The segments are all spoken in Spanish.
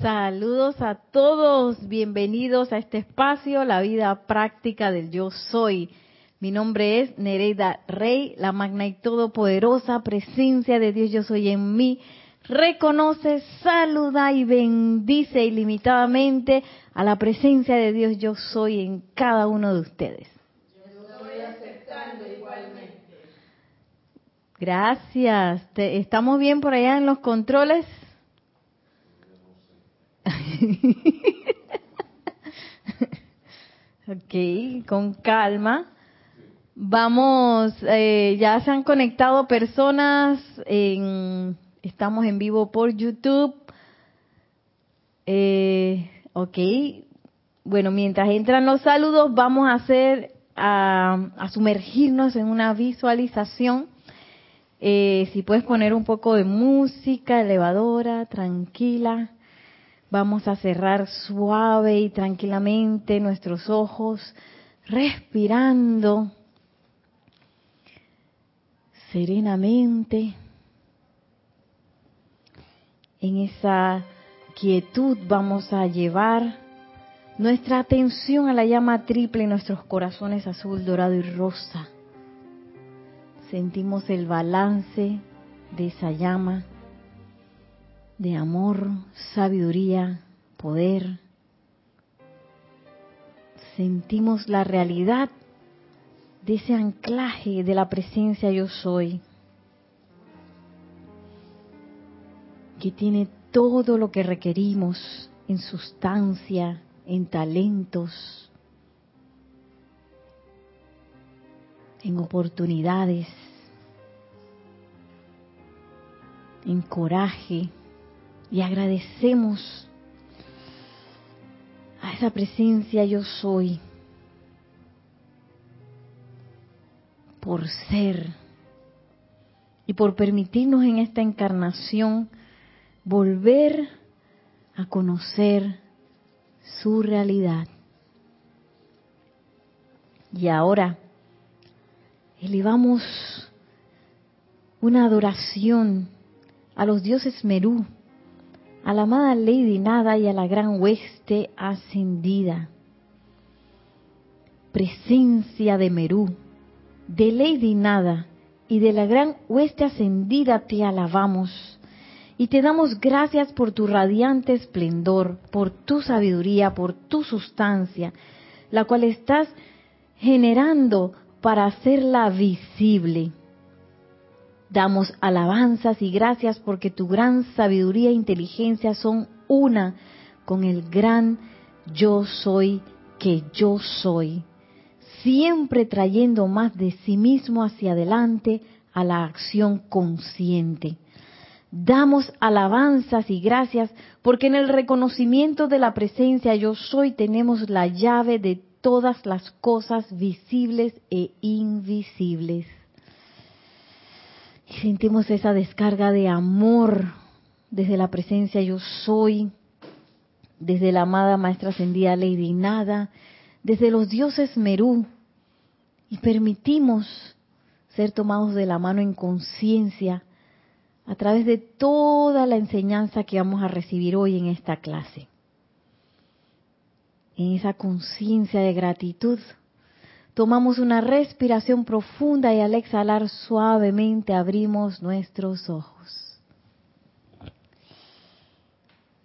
Saludos a todos, bienvenidos a este espacio, la vida práctica del yo soy. Mi nombre es Nereida Rey, la magna y todopoderosa presencia de Dios yo soy en mí. Reconoce, saluda y bendice ilimitadamente a la presencia de Dios yo soy en cada uno de ustedes. Yo estoy aceptando igualmente. Gracias. ¿Estamos bien por allá en los controles? ok, con calma. Vamos, eh, ya se han conectado personas, en, estamos en vivo por YouTube. Eh, ok, bueno, mientras entran los saludos, vamos a hacer, a, sumergirnos en una visualización. Eh, si puedes poner un poco de música elevadora, tranquila. Vamos a cerrar suave y tranquilamente nuestros ojos, respirando serenamente. En esa quietud vamos a llevar nuestra atención a la llama triple en nuestros corazones azul, dorado y rosa. Sentimos el balance de esa llama de amor, sabiduría, poder. Sentimos la realidad de ese anclaje de la presencia yo soy, que tiene todo lo que requerimos en sustancia, en talentos, en oportunidades, en coraje, y agradecemos a esa presencia yo soy por ser y por permitirnos en esta encarnación volver a conocer su realidad. Y ahora elevamos una adoración a los dioses Merú, a la amada Lady Nada y a la gran hueste ascendida. Presencia de Merú, de Lady Nada y de la gran hueste ascendida te alabamos y te damos gracias por tu radiante esplendor, por tu sabiduría, por tu sustancia, la cual estás generando para hacerla visible Damos alabanzas y gracias porque tu gran sabiduría e inteligencia son una con el gran yo soy que yo soy, siempre trayendo más de sí mismo hacia adelante a la acción consciente. Damos alabanzas y gracias porque en el reconocimiento de la presencia yo soy tenemos la llave de todas las cosas visibles e invisibles. Sentimos esa descarga de amor desde la presencia yo soy, desde la amada maestra ascendida Lady Nada, desde los dioses Merú, y permitimos ser tomados de la mano en conciencia a través de toda la enseñanza que vamos a recibir hoy en esta clase. En esa conciencia de gratitud Tomamos una respiración profunda y al exhalar suavemente abrimos nuestros ojos.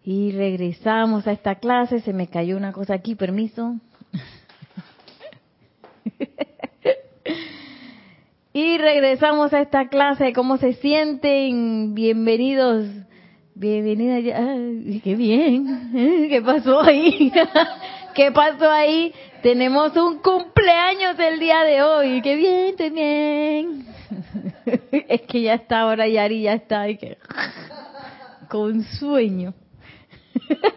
Y regresamos a esta clase. Se me cayó una cosa aquí, permiso. y regresamos a esta clase. ¿Cómo se sienten? Bienvenidos. Bienvenida. qué bien. ¿Qué pasó ahí? ¿Qué pasó ahí? Tenemos un cumpleaños el día de hoy. ¡Qué bien, qué bien! Es que ya está ahora Yari, ya está con sueño.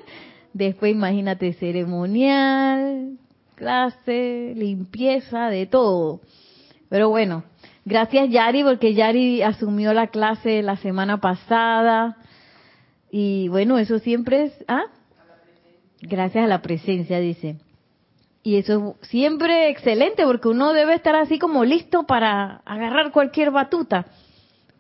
Después imagínate ceremonial, clase, limpieza, de todo. Pero bueno, gracias Yari porque Yari asumió la clase la semana pasada. Y bueno, eso siempre es... ¿ah? Gracias a la presencia, dice. Y eso es siempre excelente porque uno debe estar así como listo para agarrar cualquier batuta.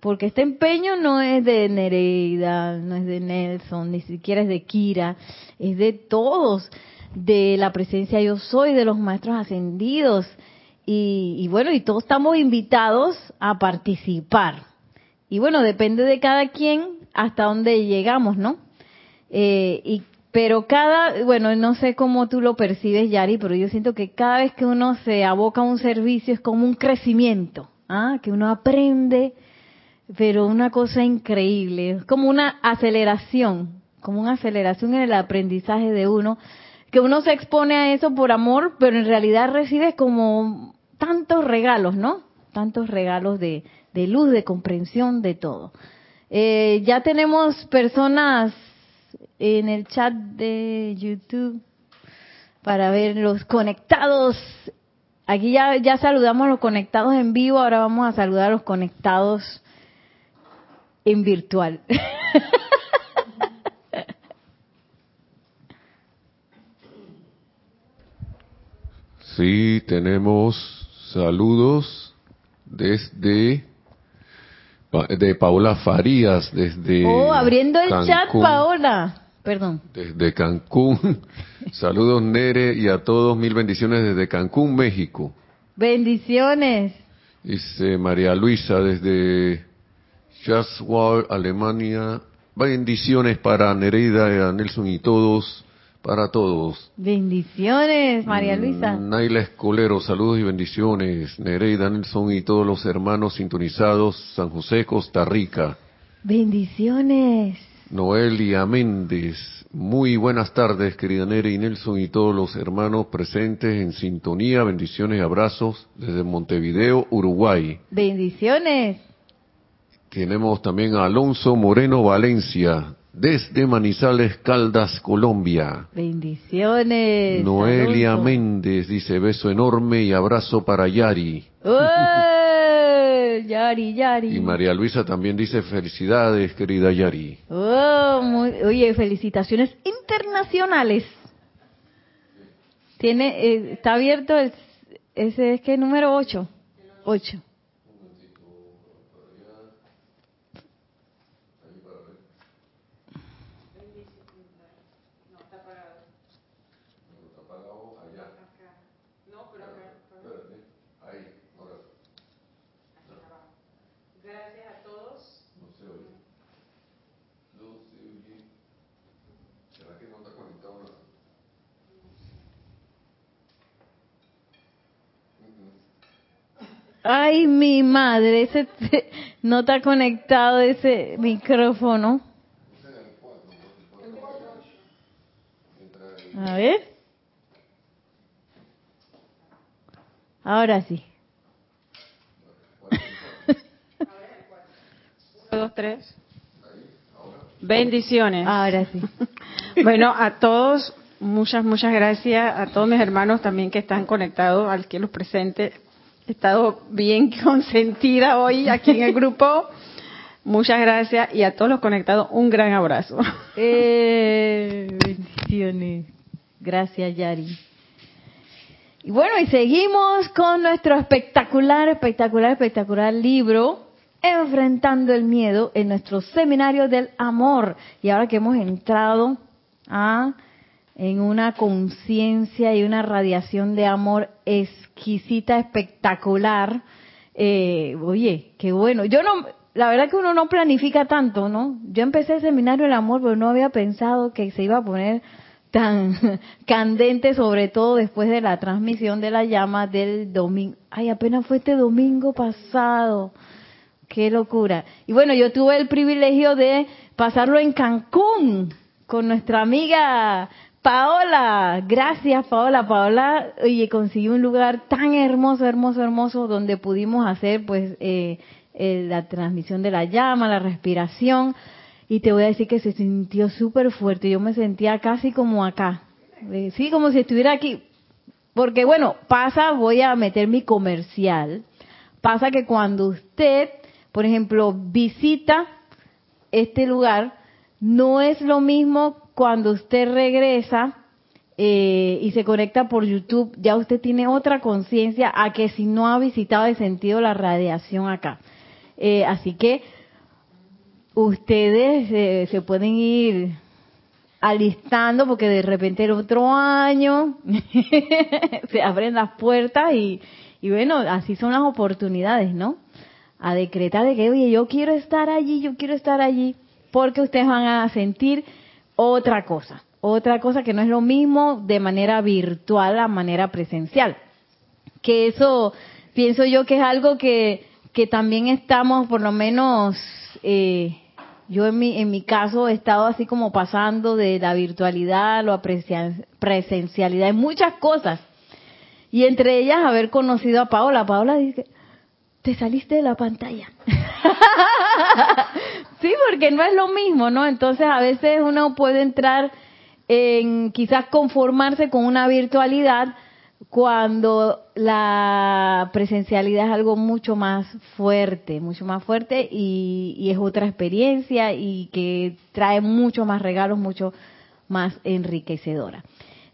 porque este empeño no es de Nereida, no es de Nelson, ni siquiera es de Kira, es de todos, de la presencia yo soy, de los maestros ascendidos. Y, bueno, y todos estamos invitados a participar. Y bueno, depende de cada quien hasta dónde llegamos, ¿no? Eh, y, pero cada, bueno, no sé cómo tú lo percibes, Yari, pero yo siento que cada vez que uno se aboca a un servicio es como un crecimiento, ¿ah? que uno aprende, pero una cosa increíble, es como una aceleración, como una aceleración en el aprendizaje de uno, que uno se expone a eso por amor, pero en realidad recibe como tantos regalos, ¿no? Tantos regalos de, luz, de comprensión, de todo. Eh, ya tenemos personas en el chat de YouTube para ver los conectados. Aquí ya, ya saludamos a los conectados en vivo, ahora vamos a saludar a los conectados en virtual. Sí, tenemos Saludos desde de Paola Farías, desde. Oh, abriendo el chat, Paola. Perdón. Desde Cancún. Saludos, Nere, y a todos mil bendiciones desde Cancún, México. Bendiciones. Dice María Luisa desde Jaswal, Alemania. Bendiciones para Nereida, Nelson y todos para todos. Bendiciones, María mm, Luisa. Naila Escolero, saludos y bendiciones. Nereida Nelson y todos los hermanos sintonizados, San José, Costa Rica. Bendiciones. Noelia Méndez, muy buenas tardes, querida Nere y Nelson y todos los hermanos presentes en sintonía. Bendiciones y abrazos desde Montevideo, Uruguay. Bendiciones. Tenemos también a Alonso Moreno Valencia, desde Manizales, Caldas, Colombia. Bendiciones. Noelia Méndez dice beso enorme y abrazo para Yari. Yari, Yari. Y María Luisa también dice felicidades, querida Yari. Oh, oye, felicitaciones internacionales. Tiene, eh, está abierto el, ese es que número 8. 8. Ay, mi madre, ese no está conectado ese micrófono. A ver. Ahora sí. dos, tres. Bendiciones. Ahora sí. Bueno, a todos, muchas, muchas gracias. A todos mis hermanos también que están conectados, al que los presente. He estado bien consentida hoy aquí en el grupo. Muchas gracias y a todos los conectados un gran abrazo. Eh, bendiciones. Gracias, Yari. Y bueno, y seguimos con nuestro espectacular, espectacular, espectacular libro, Enfrentando el Miedo, en nuestro seminario del amor. Y ahora que hemos entrado a en una conciencia y una radiación de amor exquisita, espectacular. Eh, oye, qué bueno. Yo no, la verdad que uno no planifica tanto, ¿no? Yo empecé el seminario del amor, pero no había pensado que se iba a poner tan candente, sobre todo después de la transmisión de la llama del domingo. Ay, apenas fue este domingo pasado. Qué locura. Y bueno, yo tuve el privilegio de pasarlo en Cancún con nuestra amiga Paola, gracias Paola. Paola, oye, consiguió un lugar tan hermoso, hermoso, hermoso, donde pudimos hacer pues eh, eh, la transmisión de la llama, la respiración. Y te voy a decir que se sintió súper fuerte. Yo me sentía casi como acá. Eh, sí, como si estuviera aquí. Porque bueno, pasa, voy a meter mi comercial. Pasa que cuando usted, por ejemplo, visita este lugar, no es lo mismo cuando usted regresa eh, y se conecta por YouTube, ya usted tiene otra conciencia a que si no ha visitado y sentido la radiación acá. Eh, así que ustedes eh, se pueden ir alistando porque de repente el otro año se abren las puertas y, y bueno, así son las oportunidades, ¿no? A decretar de que, oye, yo quiero estar allí, yo quiero estar allí, porque ustedes van a sentir otra cosa, otra cosa que no es lo mismo de manera virtual a manera presencial. Que eso pienso yo que es algo que, que también estamos, por lo menos, eh, yo en mi, en mi caso he estado así como pasando de la virtualidad a la presencialidad en muchas cosas. Y entre ellas haber conocido a Paola. Paola dice, te saliste de la pantalla. sí, porque no es lo mismo, ¿no? Entonces a veces uno puede entrar en quizás conformarse con una virtualidad cuando la presencialidad es algo mucho más fuerte, mucho más fuerte y, y, es otra experiencia y que trae mucho más regalos, mucho más enriquecedora.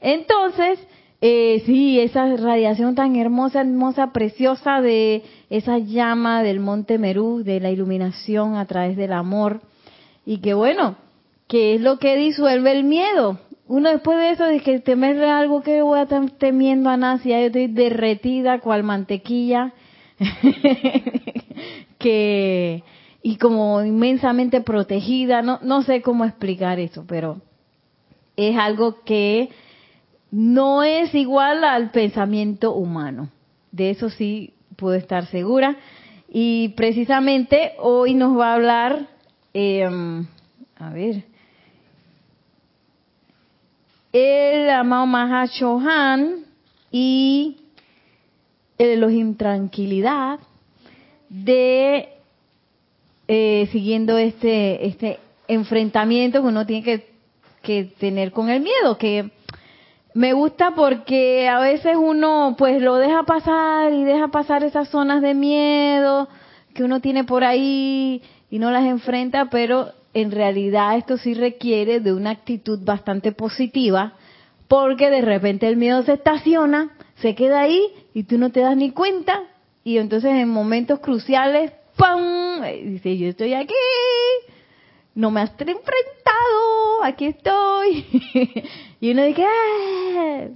Entonces, eh, sí, esa radiación tan hermosa, hermosa, preciosa de esa llama del monte Merú, de la iluminación a través del amor. Y que bueno, que es lo que disuelve el miedo. Uno después de eso, de que temerle algo que voy a estar temiendo a nada, yo estoy derretida cual mantequilla, que y como inmensamente protegida, no, no sé cómo explicar eso, pero es algo que no es igual al pensamiento humano. De eso sí puedo estar segura. Y precisamente hoy nos va a hablar, eh, a ver, el amado Mahashohan y el Elohim de eh, siguiendo este este enfrentamiento que uno tiene que, que tener con el miedo, que me gusta porque a veces uno pues lo deja pasar y deja pasar esas zonas de miedo que uno tiene por ahí y no las enfrenta, pero en realidad esto sí requiere de una actitud bastante positiva porque de repente el miedo se estaciona, se queda ahí y tú no te das ni cuenta y entonces en momentos cruciales, ¡pam! Dice, yo estoy aquí, no me has enfrentado, aquí estoy. y uno dice, ah",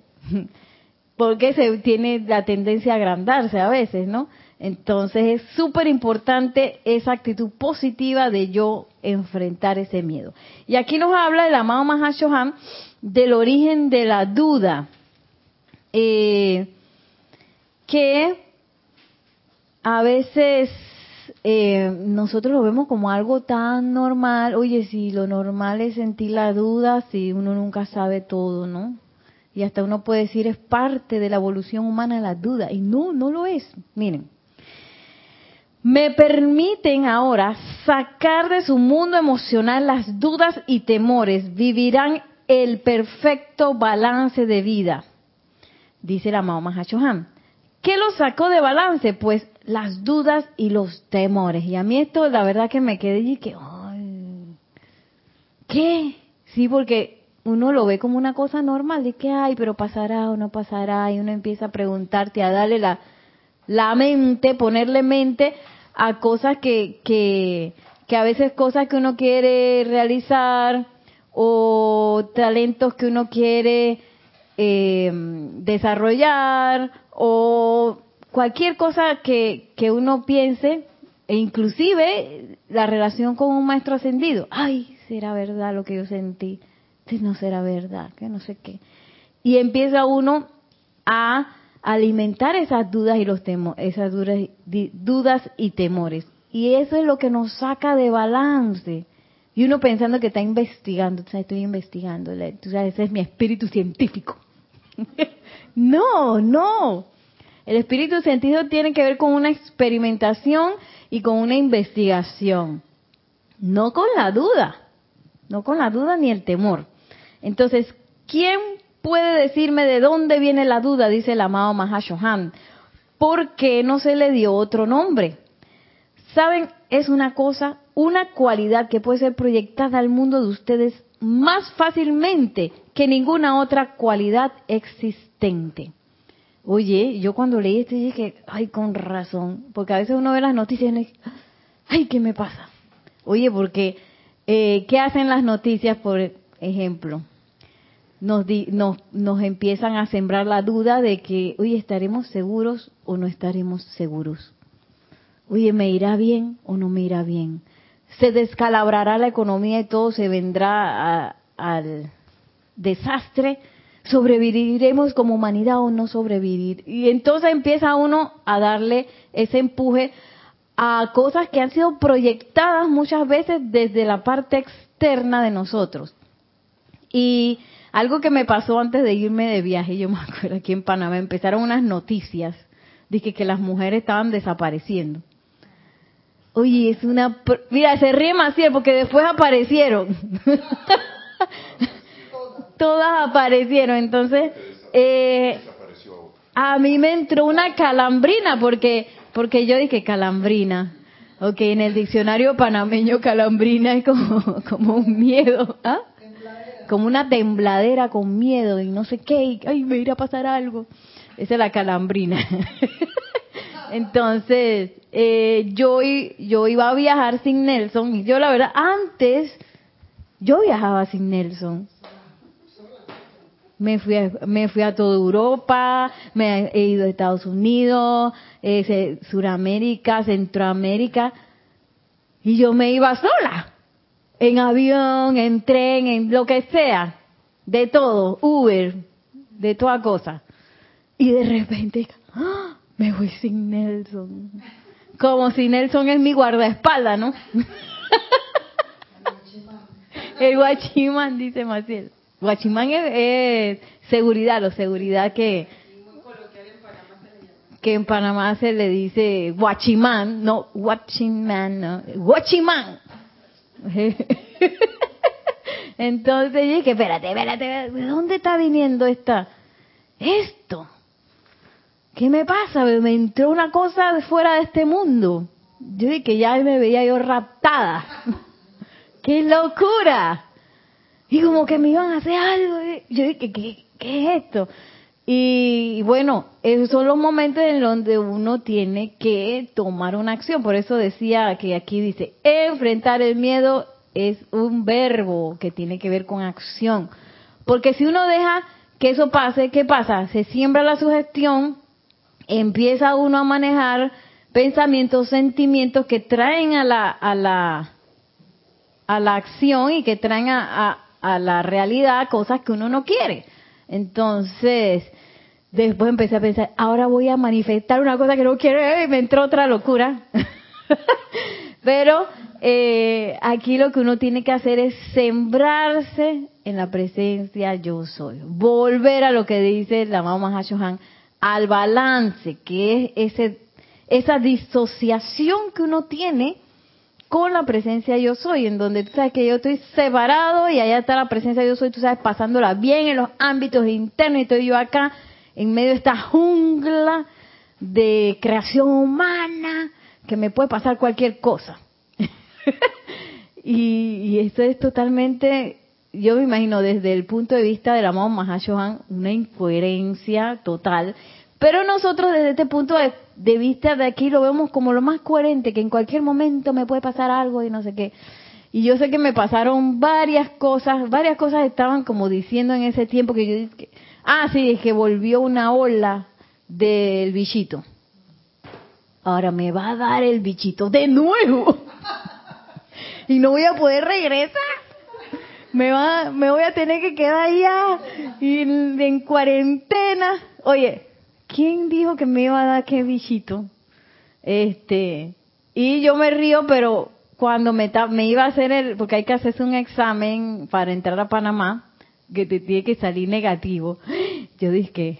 porque se tiene la tendencia a agrandarse a veces, ¿no? Entonces es súper importante esa actitud positiva de yo enfrentar ese miedo. Y aquí nos habla el amado Mahashohan del origen de la duda, eh, que a veces eh, nosotros lo vemos como algo tan normal. Oye, si lo normal es sentir la duda, si uno nunca sabe todo, ¿no? Y hasta uno puede decir es parte de la evolución humana la duda. Y no, no lo es. Miren, me permiten ahora sacar de su mundo emocional las dudas y temores. Vivirán el perfecto balance de vida, dice la Mao Mahachohan. ¿Qué lo sacó de balance? Pues las dudas y los temores. Y a mí esto, la verdad que me quedé y que, ay, ¿qué? Sí, porque uno lo ve como una cosa normal, de que, ay, pero pasará o no pasará, y uno empieza a preguntarte, a darle la, la mente, ponerle mente a cosas que, que, que a veces cosas que uno quiere realizar o talentos que uno quiere eh, desarrollar o cualquier cosa que, que uno piense, e inclusive la relación con un maestro ascendido. Ay, será verdad lo que yo sentí, no será verdad, que no sé qué. Y empieza uno a alimentar esas dudas y los temores, esas dudas, dudas y temores. Y eso es lo que nos saca de balance. Y uno pensando que está investigando, o sea, estoy investigando, ese es mi espíritu científico. no, no. El espíritu sentido tiene que ver con una experimentación y con una investigación, no con la duda, no con la duda ni el temor. Entonces, ¿quién puede decirme de dónde viene la duda? Dice el amado Mahashohan. ¿Por qué no se le dio otro nombre? Saben, es una cosa, una cualidad que puede ser proyectada al mundo de ustedes más fácilmente que ninguna otra cualidad existente. Oye, yo cuando leí esto dije, ay, con razón, porque a veces uno ve las noticias y dice, ay, ¿qué me pasa? Oye, porque, eh, ¿qué hacen las noticias, por ejemplo? Nos, nos, nos empiezan a sembrar la duda de que, oye, ¿estaremos seguros o no estaremos seguros? Oye, ¿me irá bien o no me irá bien? Se descalabrará la economía y todo se vendrá al desastre. ¿Sobreviviremos como humanidad o no sobrevivir? Y entonces empieza uno a darle ese empuje a cosas que han sido proyectadas muchas veces desde la parte externa de nosotros. Y algo que me pasó antes de irme de viaje, yo me acuerdo aquí en Panamá, empezaron unas noticias de que, las mujeres estaban desapareciendo. Oye, es una... Mira, se ríe Maciel porque después aparecieron. Todas aparecieron. Entonces, eh, a mí me entró una calambrina porque porque yo dije calambrina. Ok, en el diccionario panameño calambrina es como, como un miedo, ¿ah? Como una tembladera con miedo y no sé qué, ay, me irá a pasar algo. Esa es la calambrina. Entonces, eh, yo, yo iba a viajar sin Nelson y yo la verdad, antes, yo viajaba sin Nelson me fui a, me fui a toda Europa, me he ido a Estados Unidos, eh, Suramérica, Centroamérica, y yo me iba sola, en avión, en tren, en lo que sea, de todo, Uber, de toda cosa. Y de repente, ¡ah! me voy sin Nelson. Como si Nelson es mi guardaespaldas, ¿no? El guachimán, dice Maciel. Guachimán es, seguridad, lo seguridad que que en Panamá se le dice guachimán, no guachimán, no, guachimán. Entonces dije, espérate, espérate, ¿de dónde está viniendo esta esto? ¿Qué me pasa? Me entró una cosa de fuera de este mundo. Yo dije ya me veía yo raptada. ¡Qué locura! Y como que me iban a hacer algo. Yo dije, ¿qué, qué es esto? Y bueno, esos son los momentos en donde uno tiene que tomar una acción. Por eso decía que aquí dice, enfrentar el miedo es un verbo que tiene que ver con acción. Porque si uno deja que eso pase, ¿qué pasa? Se siembra la sugestión, empieza uno a manejar pensamientos, sentimientos que traen a la, a la, a la acción y que traen a, a la realidad cosas que uno no quiere. Entonces, después empecé a pensar, ahora voy a manifestar una cosa que no quiero y me entró otra locura. Pero eh, aquí lo que uno tiene que hacer es sembrarse en la presencia yo soy. Volver a lo que dice la mamá Hashohan, al balance, que es ese, esa disociación que uno tiene con la presencia yo soy, en donde tú sabes que yo estoy separado y allá está la presencia yo soy, tú sabes, pasándola bien en los ámbitos internos y estoy yo acá en medio de esta jungla de creación humana que me puede pasar cualquier cosa. y, esto es totalmente, yo me imagino desde el punto de vista del amado Mahashohan, una incoherencia total. Pero nosotros desde este punto de vista de aquí lo vemos como lo más coherente, que en cualquier momento me puede pasar algo y no sé qué. Y yo sé que me pasaron varias cosas, varias cosas estaban como diciendo en ese tiempo que yo dije, ah, sí, es que volvió una ola del bichito. Ahora me va a dar el bichito de nuevo. y no voy a poder regresar. Me va, me voy a tener que quedar allá en cuarentena. Oye, ¿quién dijo que me iba a dar qué bichito? Este, y yo me río, pero cuando me, iba a hacer el, porque hay que hacerse un examen para entrar a Panamá, que te tiene que salir negativo, yo dije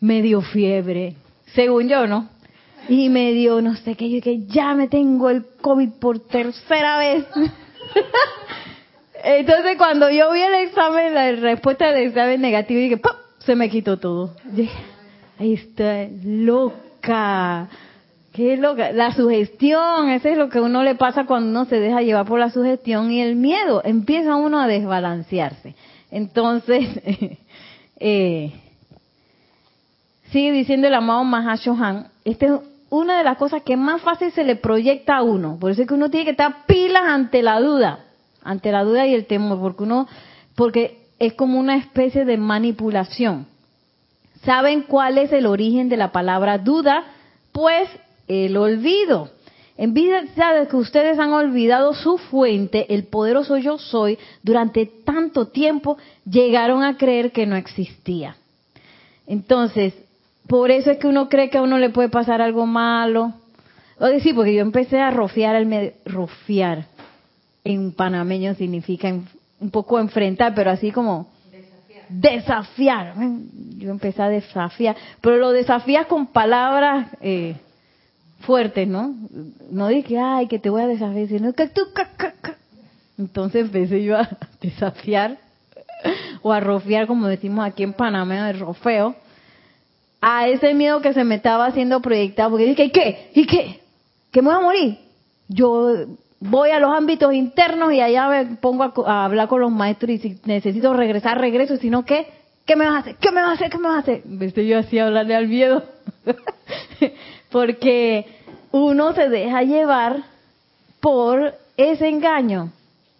me dio fiebre, según yo, ¿no? Y me dio, no sé qué, yo que ya me tengo el COVID por tercera vez. Entonces cuando yo vi el examen, la respuesta del examen negativo, dije, ¡pum! se me quitó todo. Dije, está, loca. Qué loca. La sugestión, eso es lo que a uno le pasa cuando uno se deja llevar por la sugestión y el miedo. Empieza uno a desbalancearse. Entonces, eh, sigue diciendo el amado Mahashohan, este es una de las cosas que más fácil se le proyecta a uno. Por eso es que uno tiene que estar pilas ante la duda, ante la duda y el temor, porque uno, porque es como una especie de manipulación. ¿Saben cuál es el origen de la palabra duda? Pues el olvido. En vida de que ustedes han olvidado su fuente, el poderoso yo soy, durante tanto tiempo llegaron a creer que no existía. Entonces, por eso es que uno cree que a uno le puede pasar algo malo. O decir, porque yo empecé a rofiar el medio, rofiar en panameño significa un poco enfrentar, pero así como desafiar. Yo empecé a desafiar, pero lo desafías con palabras eh, fuertes, ¿no? No dije, ay, que te voy a desafiar, sino que tú... Entonces empecé yo a desafiar o a rofiar, como decimos aquí en Panamá, el rofeo, a ese miedo que se me estaba haciendo proyectado, porque dije, ¿y qué? ¿Y qué? ¿Que me voy a morir? Yo voy a los ámbitos internos y allá me pongo a, hablar con los maestros y si necesito regresar, regreso, si no, ¿qué? ¿Qué me vas a hacer? ¿Qué me vas a hacer? ¿Qué me vas a hacer? Viste yo así hablarle al miedo. Porque uno se deja llevar por ese engaño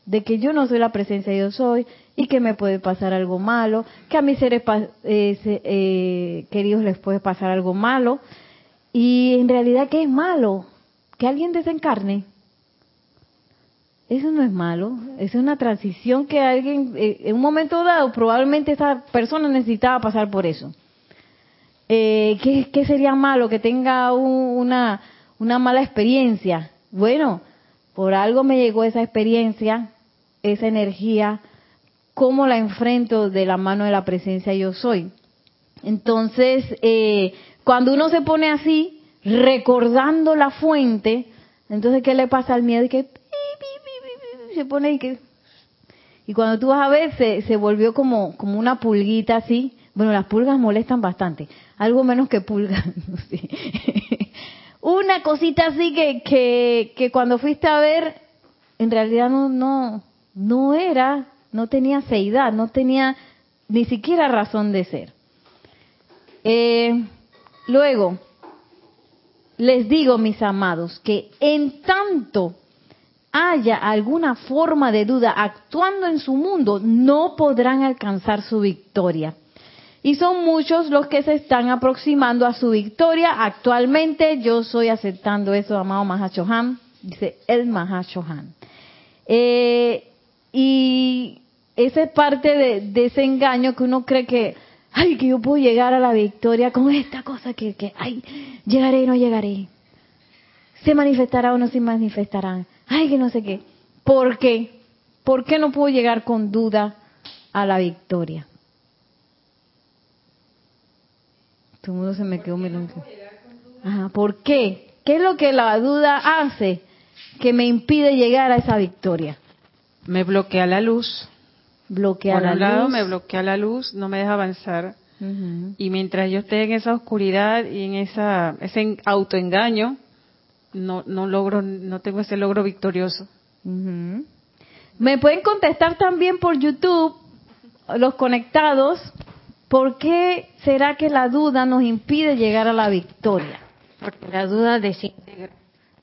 de que yo no soy la presencia, yo soy, y que me puede pasar algo malo, que a mis seres eh, eh, queridos les puede pasar algo malo, y en realidad, ¿qué es malo? Que alguien desencarne. Eso no es malo, es una transición que alguien, eh, en un momento dado, probablemente esa persona necesitaba pasar por eso. Eh, ¿qué, sería malo? Que tenga una, una mala experiencia. Bueno, por algo me llegó esa experiencia, esa energía, cómo la enfrento de la mano de la presencia yo soy. Entonces, eh, cuando uno se pone así, recordando la fuente, entonces, ¿qué le pasa al miedo? Y que se pone y que... Y cuando tú vas a ver, se, se volvió como, como una pulguita así. Bueno, las pulgas molestan bastante. Algo menos que pulgas. una cosita así que, que, que cuando fuiste a ver, en realidad no, no, no era no tenía seidad, no tenía ni siquiera razón de ser. Eh, luego, les digo, mis amados, que en tanto haya alguna forma de duda actuando en su mundo, no podrán alcanzar su victoria. Y son muchos los que se están aproximando a su victoria. Actualmente yo estoy aceptando eso, amado Mahashohan, dice el Mahashohan. Eh, y esa es parte de, ese engaño que uno cree que, ay, que yo puedo llegar a la victoria con esta cosa que, que ay, llegaré o no llegaré. Se manifestará o no se manifestará. Ay, que no sé qué. ¿Por qué? ¿Por qué no puedo llegar con duda a la victoria? Todo el mundo se me quedó mirando. Ajá, ¿por qué? ¿Qué es lo que la duda hace que me impide llegar a esa victoria? Me bloquea la luz bloquea Por un lado me bloquea la luz, no me deja avanzar. Y mientras yo esté en esa oscuridad y en esa, ese autoengaño, no, no logro, no tengo ese logro victorioso. Me pueden contestar también por YouTube, los conectados, ¿por qué será que la duda nos impide llegar a la victoria? Porque la duda desintegra.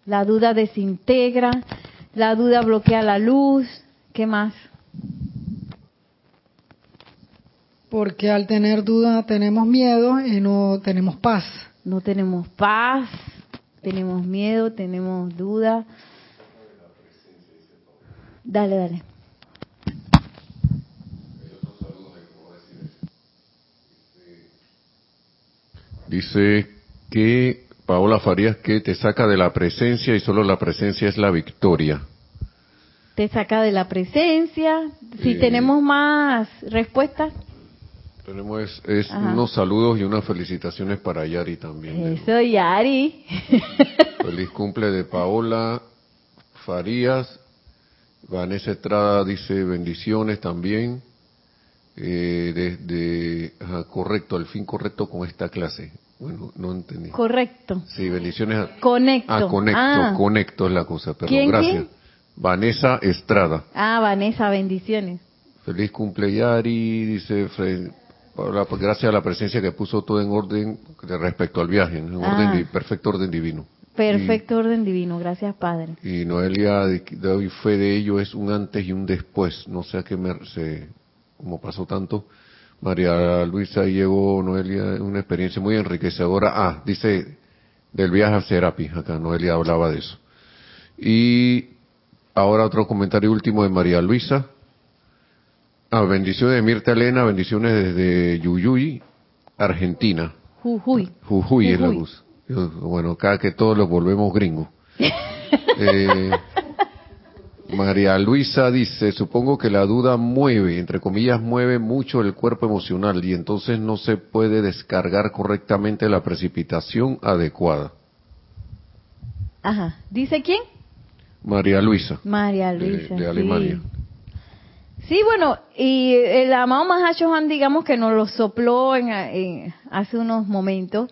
La duda desintegra, la duda bloquea la luz, ¿qué más? Porque al tener duda tenemos miedo y no tenemos paz. No tenemos paz, tenemos miedo, tenemos duda. Dale, dale. Dice que Paola Farías que te saca de la presencia y solo la presencia es la victoria. Te saca de la presencia. Si tenemos más respuestas. Tenemos es, unos saludos y unas felicitaciones para Yari también. Eso, Yari. Feliz cumple de Paola Farías. Vanessa Estrada dice bendiciones también. Eh, desde, correcto, al fin correcto con esta clase. Bueno, no entendí. Correcto. Sí, bendiciones. A, conecto. Ah, conecto, ah. conecto es la cosa, perdón, gracias. Vanessa Estrada. Ah, Vanessa, bendiciones. Feliz cumple Yari, dice gracias a la presencia que puso todo en orden respecto al viaje, en orden, ah. perfecto orden divino. Perfecto orden divino, gracias Padre. Y Noelia doy fe de ello, es un antes y un después. No sé a qué me, se, como pasó tanto. María Luisa llegó, Noelia, una experiencia muy enriquecedora. Ah, dice del viaje a Serapis, acá Noelia hablaba de eso. Y ahora otro comentario último de María Luisa. Ah, bendiciones de Mirta Elena, bendiciones desde Yuyuy, Argentina. Jujuy. Jujuy, es la luz. Bueno, cada que todos los volvemos gringos. Eh, María Luisa dice, supongo que la duda mueve, entre comillas, mueve mucho el cuerpo emocional y entonces no se puede descargar correctamente la precipitación adecuada. Ajá. ¿Dice quién? María Luisa. María Luisa. De, Alemania. Sí. Bueno, y el amado Mahashohan, digamos que nos lo sopló en, hace unos momentos,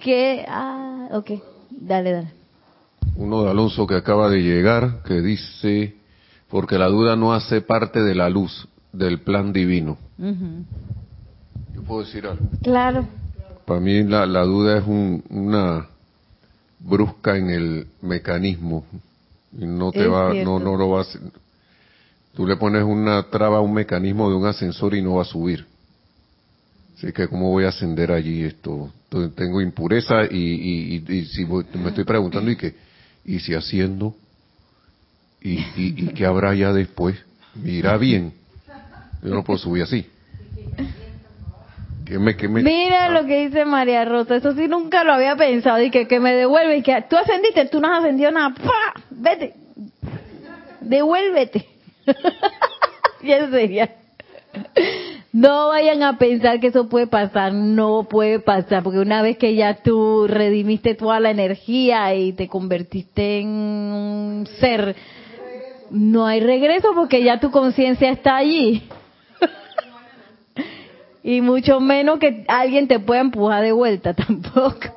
que, ah, ok, dale, dale. Uno de Alonso que acaba de llegar, que dice, porque la duda no hace parte de la luz, del plan divino. ¿Yo puedo decir algo? Claro. Para mí la, la duda es una brusca en el mecanismo y no te va, no, no lo vas, tú le pones una traba a un mecanismo de un ascensor y no va a subir. Así que cómo voy a ascender allí esto, tengo impureza y, y, si me estoy preguntando y que, y si haciendo, y, y, qué habrá ya después, mira bien, yo no puedo subir así. Mira lo que dice María Rosa, eso sí nunca lo había pensado. Y que, que me devuelve. Y que tú ascendiste, tú no has ascendido nada, ¡Pah! vete, devuélvete. No vayan a pensar que eso puede pasar, no puede pasar, porque una vez que ya tú redimiste toda la energía y te convertiste en un ser, no hay regreso porque ya tu conciencia está allí y mucho menos que alguien te pueda empujar de vuelta tampoco.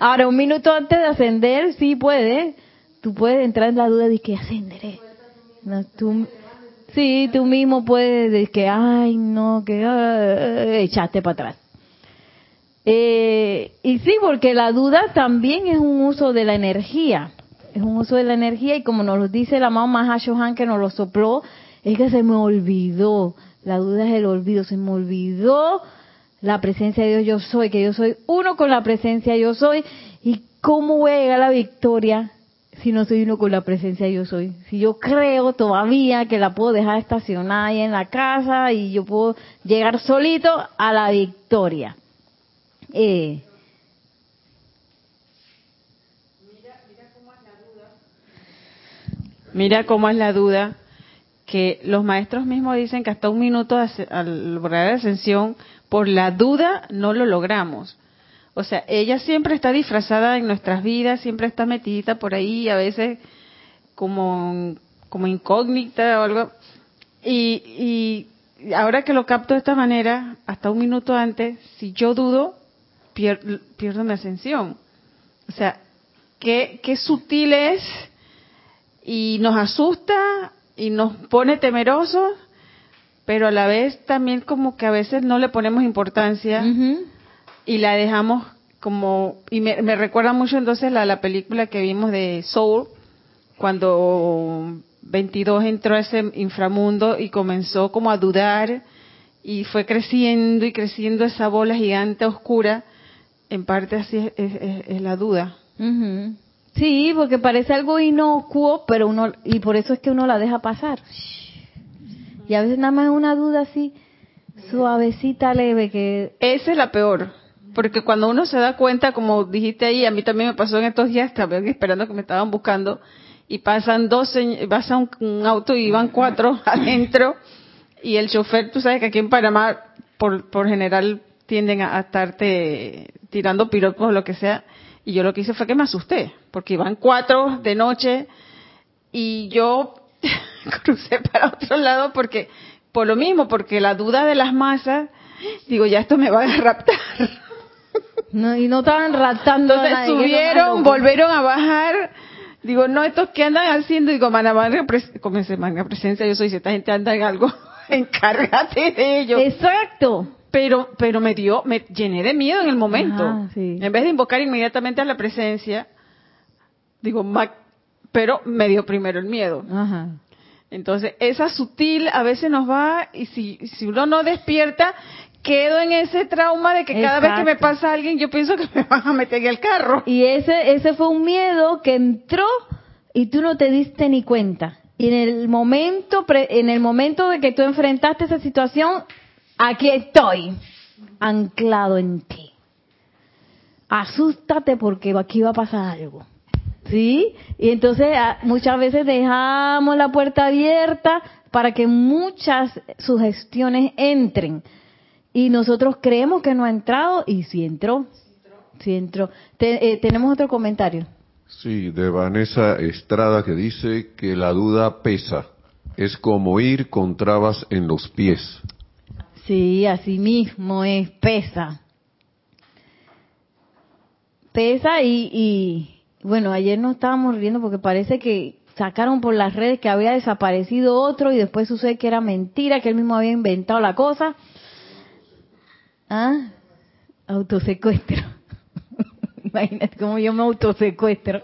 Ahora, un minuto antes de ascender, sí puede. Tú puedes entrar en la duda de que ascenderé. No, tú, sí, tú mismo puedes decir que, ay, no, que ah, echaste para atrás. Eh, y sí, porque la duda también es un uso de la energía. Es un uso de la energía y como nos lo dice la mamá Mahashohan que nos lo sopló, es que se me olvidó, la duda es el olvido, se me olvidó la presencia de Dios yo soy, que yo soy uno con la presencia yo soy, y cómo voy a llegar a la victoria si no soy uno con la presencia yo soy. Si yo creo todavía que la puedo dejar estacionada ahí en la casa y yo puedo llegar solito a la victoria. Eh, Mira cómo es la duda que los maestros mismos dicen que hasta un minuto al lograr la ascensión, por la duda no lo logramos. O sea, ella siempre está disfrazada en nuestras vidas, siempre está metidita por ahí, a veces como, como incógnita o algo. Y, y ahora que lo capto de esta manera, hasta un minuto antes, si yo dudo, pierdo mi ascensión. O sea, qué, qué sutil es y nos asusta y nos pone temerosos, pero a la vez también como que a veces no le ponemos importancia y la dejamos como, y me, recuerda mucho entonces la, la película que vimos de Soul, cuando 22 entró a ese inframundo y comenzó como a dudar y fue creciendo y creciendo esa bola gigante oscura, en parte así es, la duda. Sí, porque parece algo inocuo, pero uno, y por eso es que uno la deja pasar. Y a veces nada más es una duda así, suavecita, leve, que... Esa es la peor. Porque cuando uno se da cuenta, como dijiste ahí, a mí también me pasó en estos días, estaba esperando que me estaban buscando, y pasan dos, pasa un, un auto y van cuatro adentro, y el chofer, tú sabes que aquí en Panamá, por, por general, tienden a, a estarte tirando piropos o lo que sea, y yo lo que hice fue que me asusté, porque iban cuatro de noche y yo crucé para otro lado porque, por lo mismo, porque la duda de las masas, digo, ya esto me va a raptar. No, y no estaban raptando. Entonces subieron, volvieron a bajar. Digo, no, estos que andan haciendo, digo, ese manga presencia, yo soy, si esta gente anda en algo, encárgate de ello. Exacto. Pero, pero me dio, me llené de miedo en el momento. Ajá, sí. En vez de invocar inmediatamente a la presencia, digo, ma- pero me dio primero el miedo. Ajá. Entonces, esa sutil a veces nos va, y si, si uno no despierta, quedo en ese trauma de que cada vez que me pasa alguien, yo pienso que me van a meter en el carro. Y ese, ese fue un miedo que entró y tú no te diste ni cuenta. Y en el momento, en el momento de que tú enfrentaste esa situación, aquí estoy, anclado en ti. Asústate porque aquí va a pasar algo. ¿Sí? Y entonces ah, muchas veces dejamos la puerta abierta para que muchas sugestiones entren. Y nosotros creemos que no ha entrado y sí entró. Sí entró. Te- eh, tenemos otro comentario. Sí, de Vanessa Estrada que dice que la duda pesa. Es como ir con trabas en los pies. Sí, así mismo es, pesa. Pesa y, y, bueno, ayer nos estábamos riendo porque parece que sacaron por las redes que había desaparecido otro y después sucede que era mentira, que él mismo había inventado la cosa. ¿Ah? Autosecuestro. Imagínate cómo yo me autosecuestro.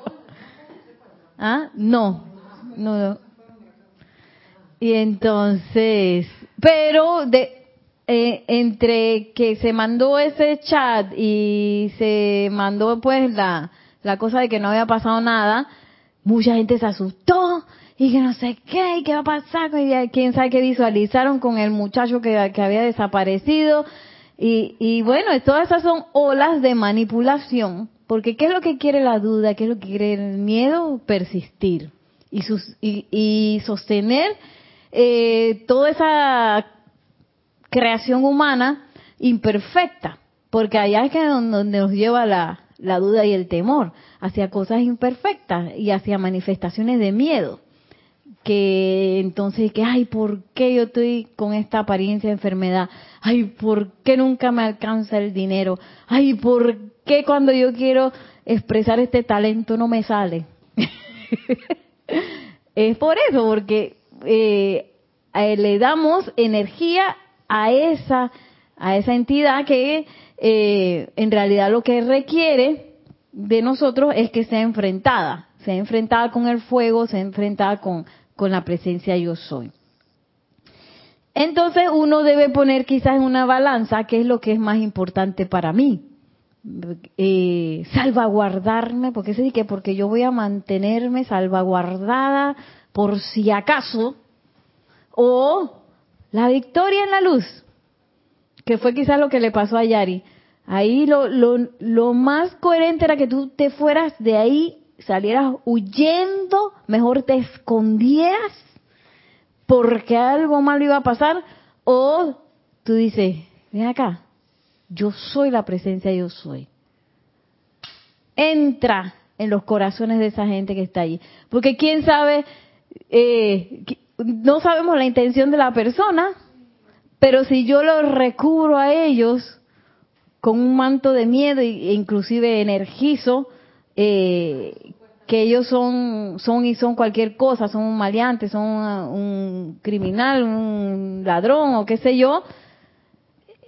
¿Ah? No, no. Y entonces, pero de, eh, entre que se mandó ese chat y se mandó pues la, la cosa de que no había pasado nada, mucha gente se asustó y que no sé qué, y qué va a pasar, y quién sabe qué visualizaron con el muchacho que, que había desaparecido. Y, y bueno, todas esas son olas de manipulación, porque ¿qué es lo que quiere la duda? ¿Qué es lo que quiere el miedo? Persistir y, sus, y, y sostener eh, toda esa creación humana imperfecta, porque allá es que donde, nos lleva la, la duda y el temor, hacia cosas imperfectas y hacia manifestaciones de miedo. Que entonces, que, ay, ¿por qué yo estoy con esta apariencia de enfermedad? Ay, ¿por qué nunca me alcanza el dinero? Ay, ¿por qué cuando yo quiero expresar este talento no me sale? es por eso, porque eh, eh, le damos energía a esa a esa entidad que eh, en realidad lo que requiere de nosotros es que sea enfrentada, sea enfrentada con el fuego, sea enfrentada con, con la presencia yo soy. Entonces uno debe poner quizás en una balanza qué es lo que es más importante para mí. Eh, salvaguardarme, porque sí que porque yo voy a mantenerme salvaguardada por si acaso, o la victoria en la luz, que fue quizás lo que le pasó a Yari. Ahí lo, lo, lo más coherente era que tú te fueras de ahí, salieras huyendo, mejor te escondieras porque algo malo iba a pasar, o tú dices, ven acá, yo soy la presencia, yo soy. Entra en los corazones de esa gente que está allí. Porque quién sabe, eh, no sabemos la intención de la persona, pero si yo lo recubro a ellos con un manto de miedo e inclusive energizo, eh, que ellos son, son y son cualquier cosa, son un maleante, son un criminal, un ladrón o qué sé yo,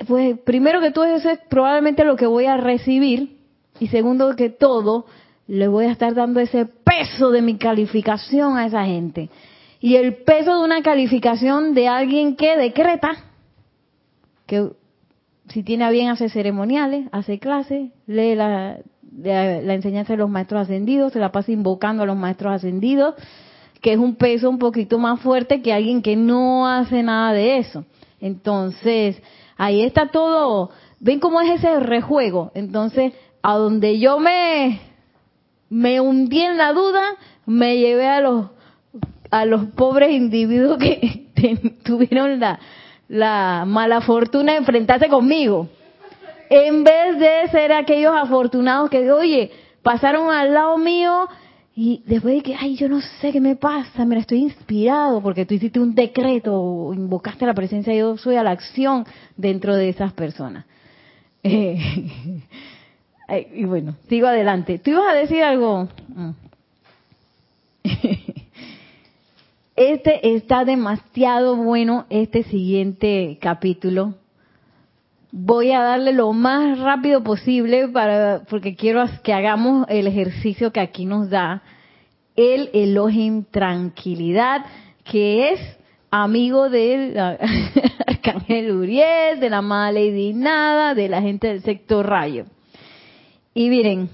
pues primero que todo eso es probablemente lo que voy a recibir y segundo que todo le voy a estar dando ese peso de mi calificación a esa gente. Y el peso de una calificación de alguien que decreta, que si tiene a bien hace ceremoniales, hace clases, lee la, la, la, enseñanza de los maestros ascendidos, se la pasa invocando a los maestros ascendidos, que es un peso un poquito más fuerte que alguien que no hace nada de eso. Entonces, ahí está todo, ven cómo es ese rejuego. Entonces, a donde yo me, me hundí en la duda, me llevé a los, a los pobres individuos que tuvieron la mala fortuna de enfrentarse conmigo. En vez de ser aquellos afortunados que, oye, pasaron al lado mío y después de que, ay, yo no sé qué me pasa, mira, estoy inspirado porque tú hiciste un decreto invocaste la presencia de yo soy a la acción dentro de esas personas. Y bueno, sigo adelante. ¿Tú ibas a decir algo? este está demasiado bueno, este siguiente capítulo. Voy a darle lo más rápido posible para, porque quiero que hagamos el ejercicio que aquí nos da el Elohim Tranquilidad, que es amigo del Arcángel Uriel, de la amada Lady Nada, de la gente del sector rayo. Y miren,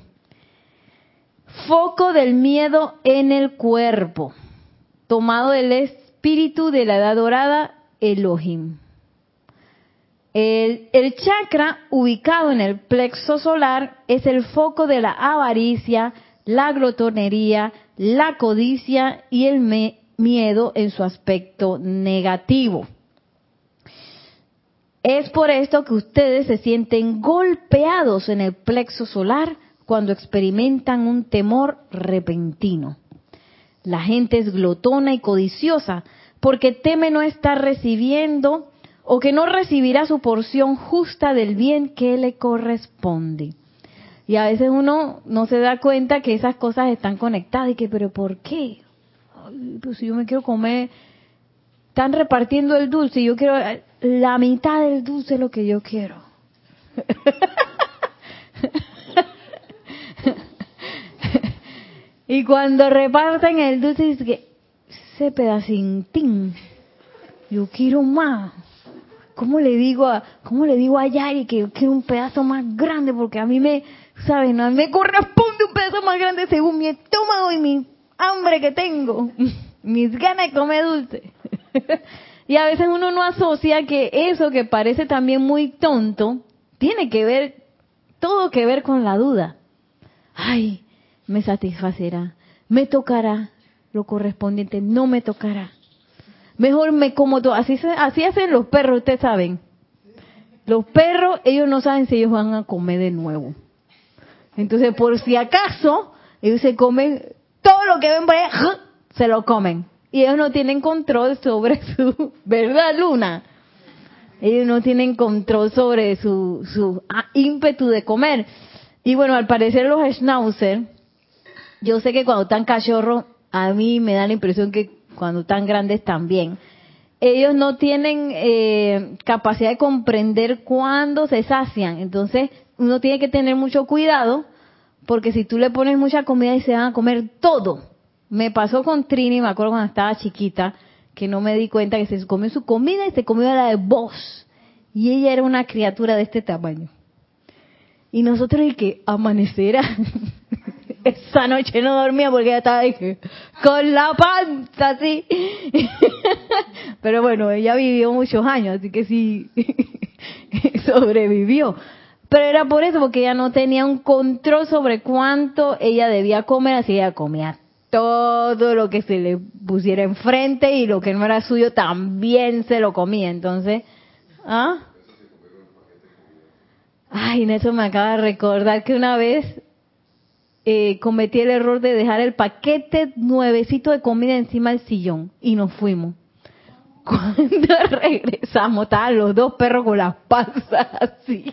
foco del miedo en el cuerpo tomado del espíritu de la edad dorada, Elohim. El, chakra ubicado en el plexo solar es el foco de la avaricia, la glotonería, la codicia y el miedo en su aspecto negativo. Es por esto que ustedes se sienten golpeados en el plexo solar cuando experimentan un temor repentino. La gente es glotona y codiciosa porque teme no estar recibiendo o que no recibirá su porción justa del bien que le corresponde. Y a veces uno no se da cuenta que esas cosas están conectadas y que, pero ¿por qué? pues si yo me quiero comer, están repartiendo el dulce y yo quiero, la mitad del dulce lo que yo quiero. Y cuando reparten el dulce, dice que ese pedacintín, yo quiero más. ¿Cómo le digo a, cómo le digo a Yari que yo quiero un pedazo más grande? Porque a mí me, ¿sabes? No, me corresponde un pedazo más grande según mi estómago y mi hambre que tengo. Mis ganas de comer dulce. y a veces uno no asocia que eso que parece también muy tonto, tiene que ver, todo que ver con la duda. Ay, me satisfacerá. Me tocará lo correspondiente, no me tocará. Mejor me como todo. Así, así hacen los perros, ustedes saben. Los perros, ellos no saben si ellos van a comer de nuevo. Entonces, por si acaso, ellos se comen todo lo que ven por ahí, se lo comen. Y ellos no tienen control sobre su, ¿verdad, Luna? Ellos no tienen control sobre su, su ah, ímpetu de comer. Y bueno, al parecer los schnauzer, yo sé que cuando están cachorros, a mí me da la impresión que cuando están grandes también, ellos no tienen eh, capacidad de comprender cuándo se sacian. Entonces, uno tiene que tener mucho cuidado, porque si tú le pones mucha comida y se van a comer todo. Me pasó con Trini, me acuerdo cuando estaba chiquita, que no me di cuenta que se comió su comida y se comió la de vos. Y ella era una criatura de este tamaño. Y nosotros, y que amanecerá. Esa noche no dormía porque ya estaba ahí, con la panza así. Pero bueno, ella vivió muchos años, así que sí, sobrevivió. Pero era por eso, porque ella no tenía un control sobre cuánto ella debía comer, así ella comía todo lo que se le pusiera enfrente y lo que no era suyo también se lo comía. Entonces, ¿ah? Ay, en eso me acaba de recordar que una vez eh, cometí el error de dejar el paquete nuevecito de comida encima del sillón y nos fuimos. Cuando regresamos, estaban los dos perros con las panzas así,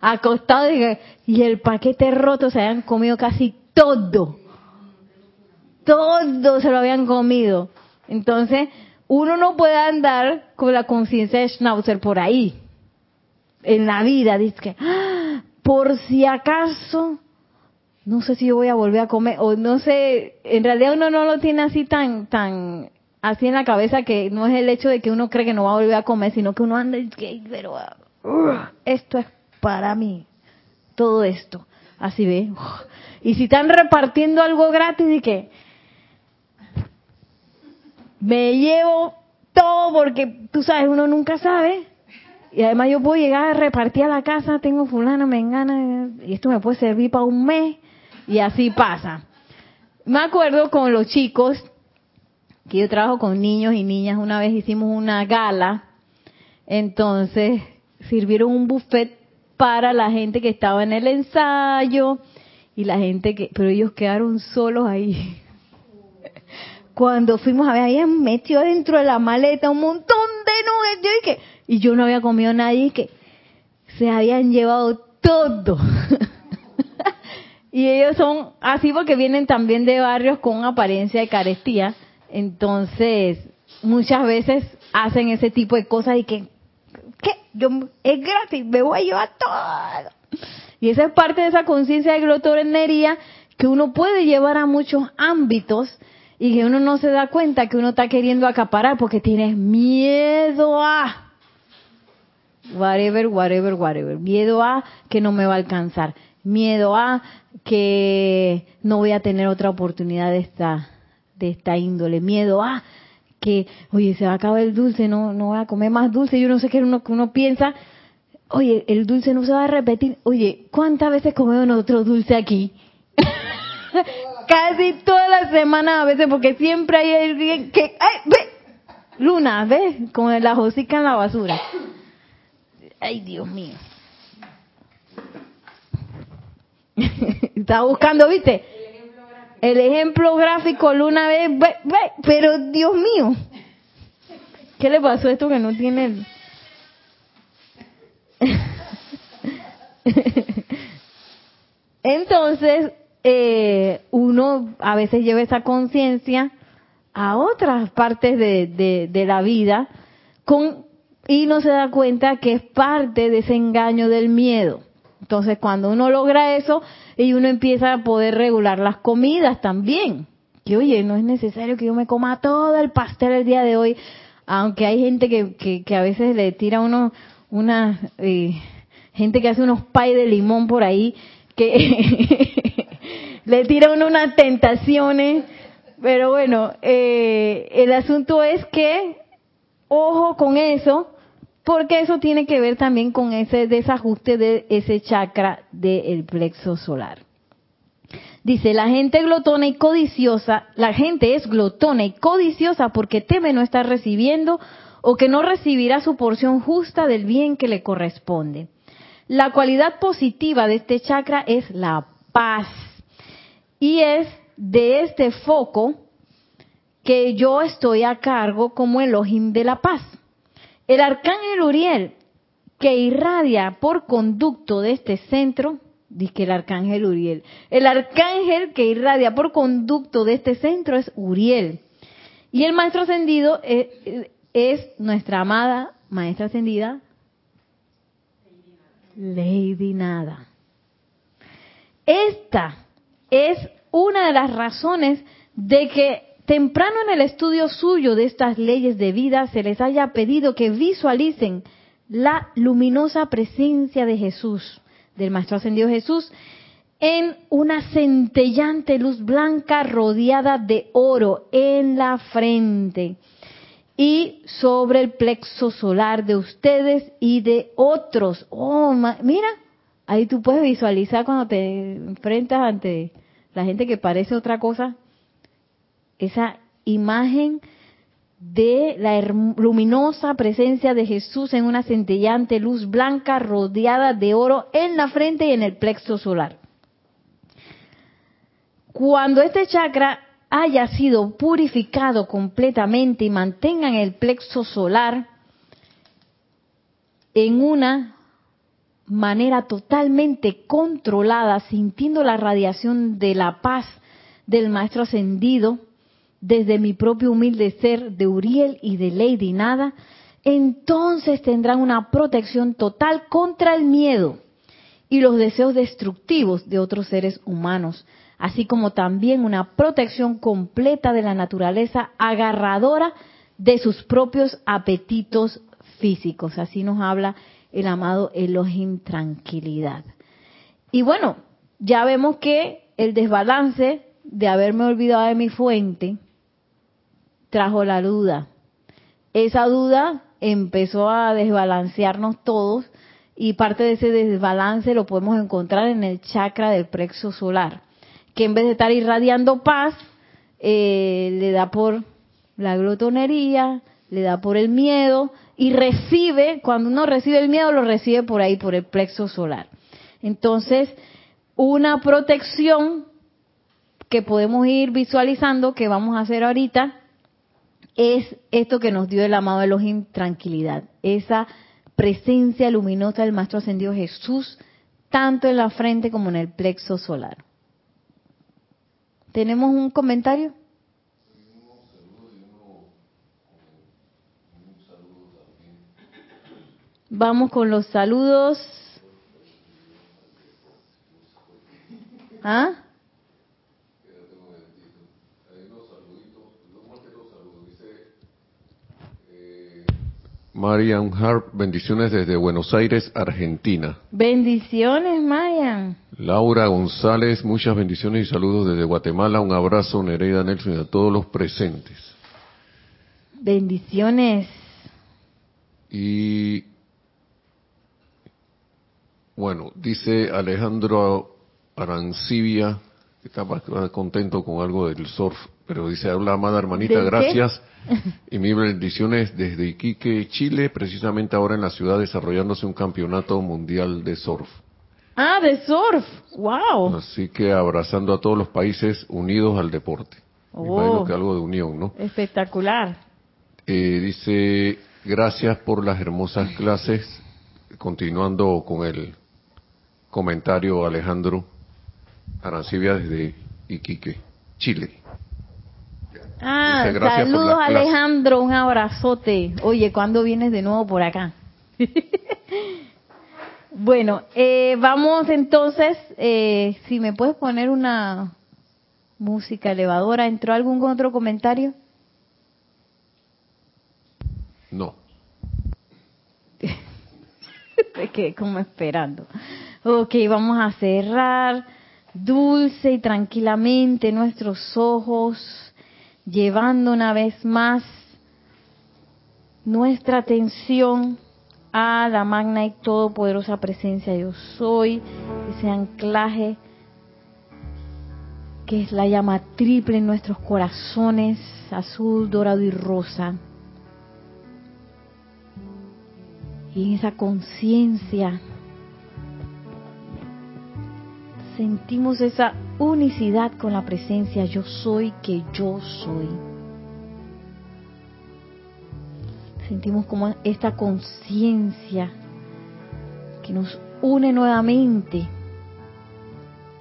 acostados y, el paquete roto, se habían comido casi todo. Todo se lo habían comido. Entonces, uno no puede andar con la conciencia de Schnauzer por ahí, en la vida. Dice que, ¡ah! por si acaso no sé si yo voy a volver a comer, o no sé, en realidad uno no lo tiene así tan, tan, así en la cabeza que no es el hecho de que uno cree que no va a volver a comer, sino que uno anda y pero, uh, esto es para mí, todo esto, así ve. Y si están repartiendo algo gratis y que me llevo todo porque tú sabes, uno nunca sabe. Y además yo puedo llegar a repartir a la casa, tengo fulano, me engana, y esto me puede servir para un mes y así pasa. Me acuerdo con los chicos, que yo trabajo con niños y niñas, una vez hicimos una gala, entonces sirvieron un buffet para la gente que estaba en el ensayo y la gente que, pero ellos quedaron solos ahí. Cuando fuimos a ver, habían metido dentro de la maleta un montón de nuggets, y, que, y yo no había comido nadie, que se habían llevado todo. Y ellos son así porque vienen también de barrios con apariencia de carestía. Entonces, muchas veces hacen ese tipo de cosas y que, ¿qué? Yo, es gratis, me voy a llevar todo. Y esa es parte de esa conciencia de glotonería que uno puede llevar a muchos ámbitos y que uno no se da cuenta que uno está queriendo acaparar porque tienes miedo a whatever, whatever, whatever. Miedo a que no me va a alcanzar. Miedo a que no voy a tener otra oportunidad de esta, de esta índole. Miedo a que, oye, se va a acabar el dulce, no, no voy a comer más dulce. Yo no sé qué uno, uno piensa, oye, el dulce no se va a repetir. Oye, ¿cuántas veces comemos nosotros dulce aquí? Casi toda la semana a veces, porque siempre hay alguien que, ¡ay, ve! Luna, ¿ves? Con la hocica en la basura. Ay, Dios mío. Estaba buscando, ¿viste? El ejemplo gráfico, Luna, ve, ve, ve, pero Dios mío. ¿Qué le pasó a esto que no tiene Entonces, eh, uno a veces lleva esa conciencia a otras partes de, de, la vida con, y no se da cuenta que es parte de ese engaño del miedo. Entonces, cuando uno logra eso, y uno empieza a poder regular las comidas también. Que oye, no es necesario que yo me coma todo el pastel el día de hoy, aunque hay gente que, que, a veces le tira uno una eh, gente que hace unos pay de limón por ahí que le tira uno unas tentaciones, pero bueno, eh, el asunto es que, ojo con eso, porque eso tiene que ver también con ese desajuste de ese chakra del plexo solar. Dice, la gente glotona y codiciosa, la gente es glotona y codiciosa porque teme no estar recibiendo o que no recibirá su porción justa del bien que le corresponde. La cualidad positiva de este chakra es la paz. Y es de este foco que yo estoy a cargo como Elohim de la paz. El arcángel Uriel, que irradia por conducto de este centro, dice el arcángel Uriel, el arcángel que irradia por conducto de este centro es Uriel. Y el maestro ascendido es, es nuestra amada maestra ascendida, Lady Nada. Esta es una de las razones de que temprano en el estudio suyo de estas leyes de vida se les haya pedido que visualicen la luminosa presencia de Jesús, del Maestro Ascendido Jesús, en una centellante luz blanca rodeada de oro en la frente y sobre el plexo solar de ustedes y de otros. Oh, mira, ahí tú puedes visualizar cuando te enfrentas ante la gente que parece otra cosa, esa imagen de la luminosa presencia de Jesús en una centellante luz blanca rodeada de oro en la frente y en el plexo solar. Cuando este chakra haya sido purificado completamente y mantengan el plexo solar en una manera totalmente controlada, sintiendo la radiación de la paz del Maestro Ascendido, desde mi propio humilde ser de Uriel y de Lady Nada, entonces tendrán una protección total contra el miedo y los deseos destructivos de otros seres humanos, así como también una protección completa de la naturaleza agarradora de sus propios apetitos físicos. Así nos habla el amado Elohim Tranquilidad. Y bueno, ya vemos que el desbalance de haberme olvidado de mi fuente trajo la duda. Esa duda empezó a desbalancearnos todos y parte de ese desbalance lo podemos encontrar en el chakra del plexo solar que en vez de estar irradiando paz, eh, le da por la glotonería, le da por el miedo y recibe, cuando uno recibe el miedo, lo recibe por ahí, por el plexo solar. Entonces, una protección que podemos ir visualizando, que vamos a hacer ahorita, es esto que nos dio el amado Elohim, tranquilidad. Esa presencia luminosa del Maestro Ascendido Jesús, tanto en la frente como en el plexo solar. ¿Tenemos un comentario? Vamos con los saludos. ¿Ah? Marian Harp, bendiciones desde Buenos Aires, Argentina. Bendiciones, Marian. Laura González, muchas bendiciones y saludos desde Guatemala. Un abrazo, Nereida Nelson y a todos los presentes. Bendiciones. Y bueno, dice Alejandro Arancibia, que está contento con algo del surf, pero dice, habla amada hermanita, gracias. Y mil bendiciones desde Iquique, Chile, precisamente ahora en la ciudad desarrollándose un campeonato mundial de surf. Ah, de surf. Wow. Así que abrazando a todos los países unidos al deporte. Oh. que algo de unión, ¿no? Espectacular. Eh, dice, gracias por las hermosas clases. Continuando con el comentario, Alejandro Arancibia desde Iquique, Chile. Ah, saludos Alejandro, un abrazote. Oye, ¿cuándo vienes de nuevo por acá? bueno, eh, vamos entonces, eh, si me puedes poner una música elevadora, ¿entró algún otro comentario? No. Me quedé como esperando. Ok, vamos a cerrar dulce y tranquilamente nuestros ojos llevando una vez más nuestra atención a la magna y todopoderosa presencia yo soy, ese anclaje que es la llama triple en nuestros corazones, azul, dorado y rosa. Y en esa conciencia sentimos esa unicidad con la presencia yo soy que yo soy. Sentimos como esta conciencia que nos une nuevamente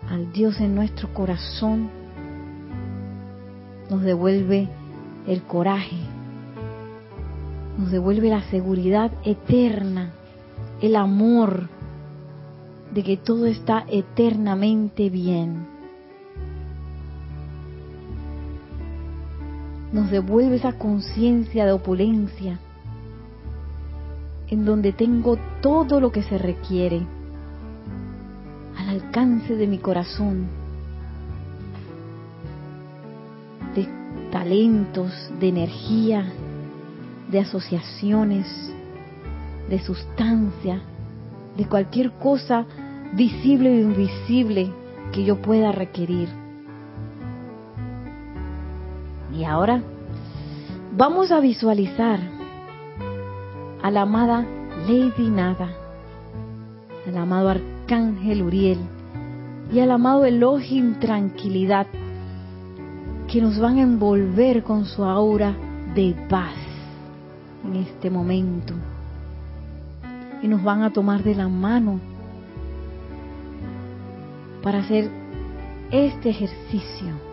al Dios en nuestro corazón, nos devuelve el coraje, nos devuelve la seguridad eterna, el amor, de que todo está eternamente bien. Nos devuelve esa conciencia de opulencia en donde tengo todo lo que se requiere al alcance de mi corazón, de talentos, de energía, de asociaciones, de sustancia, de cualquier cosa visible o invisible que yo pueda requerir. Y ahora vamos a visualizar a la amada Lady Nada, al amado Arcángel Uriel y al amado Elohim Tranquilidad, que nos van a envolver con su aura de paz en este momento. Y nos van a tomar de la mano para hacer este ejercicio